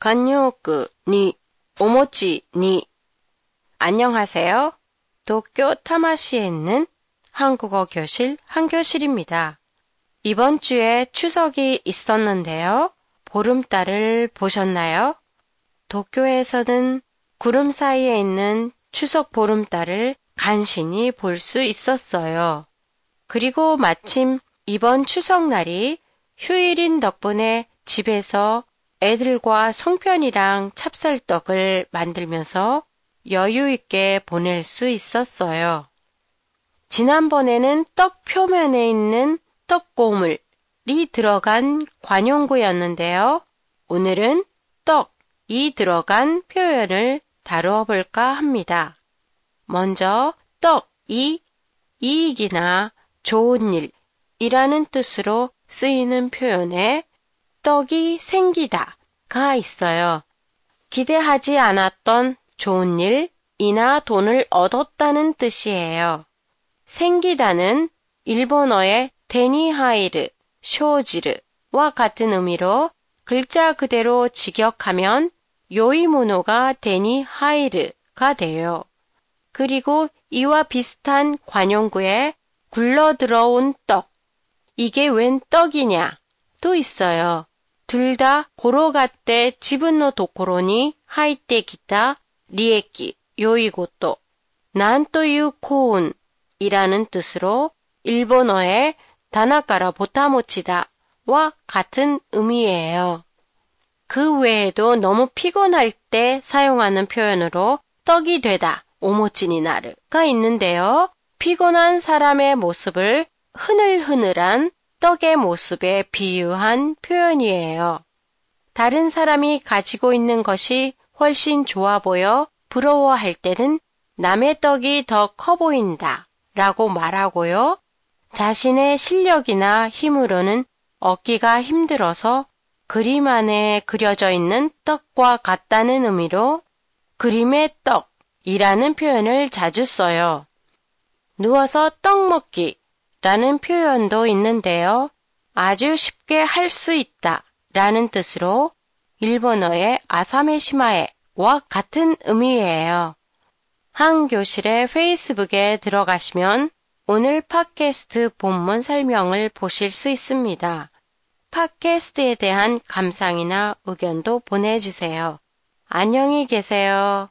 간요크 니 오모치 니 안녕하세요. 도쿄 타마시에 있는 한국어 교실 한교실입니다. 이번 주에 추석이 있었는데요. 보름달을 보셨나요? 도쿄에서는 구름 사이에 있는 추석 보름달을 간신히 볼 수 있었어요. 그리고 마침 이번 추석날이 휴일인 덕분에 집에서 애들과 송편이랑 찹쌀떡을 만들면서 여유 있게 보낼 수 있었어요. 지난번에는 떡 표면에 있는 떡고물이 들어간 관용구였는데요. 오늘은 떡이 들어간 표현을 다루어 볼까 합니다. 먼저 떡이 이익이나 좋은 일이라는 뜻으로 쓰이는 표현에 떡이 생기다가 있어요. 기대하지 않았던 좋은 일이나 돈을 얻었다는 뜻이에요. 생기다는 일본어의 데니하이르, 쇼지르와 같은 의미로 글자 그대로 직역하면 요이모노가 데니하이르가 돼요. 그리고 이와 비슷한 관용구에 굴러 들어온 떡. 이게 웬 떡이냐? 또 있어요. 둘 다 고로가때 지분노 도코로니 하이테 기타 리에키 요이고또 난또유 코운이라는 뜻으로 일본어의 다나카라 보타모치다와 같은 의미예요. 그 외에도 너무 피곤할 때 사용하는 표현으로 떡이 되다, 오모치니 나르가 있는데요. 피곤한 사람의 모습을 흐늘흐늘한 떡의 모습에 비유한 표현이에요. 다른 사람이 가지고 있는 것이 훨씬 좋아 보여 부러워할 때는 남의 떡이 더 커 보인다 라고 말하고요. 자신의 실력이나 힘으로는 얻기가 힘들어서 그림 안에 그려져 있는 떡과 같다는 의미로 그림의 떡이라는 표현을 자주 써요. 누워서 떡 먹기 라는 표현도 있는데요. 아주 쉽게 할 수 있다 라는 뜻으로 일본어의 아사메시마에와 같은 의미예요. 한 교실의 페이스북에 들어가시면 오늘 팟캐스트 본문 설명을 보실 수 있습니다. 팟캐스트에 대한 감상이나 의견도 보내주세요. 안녕히 계세요.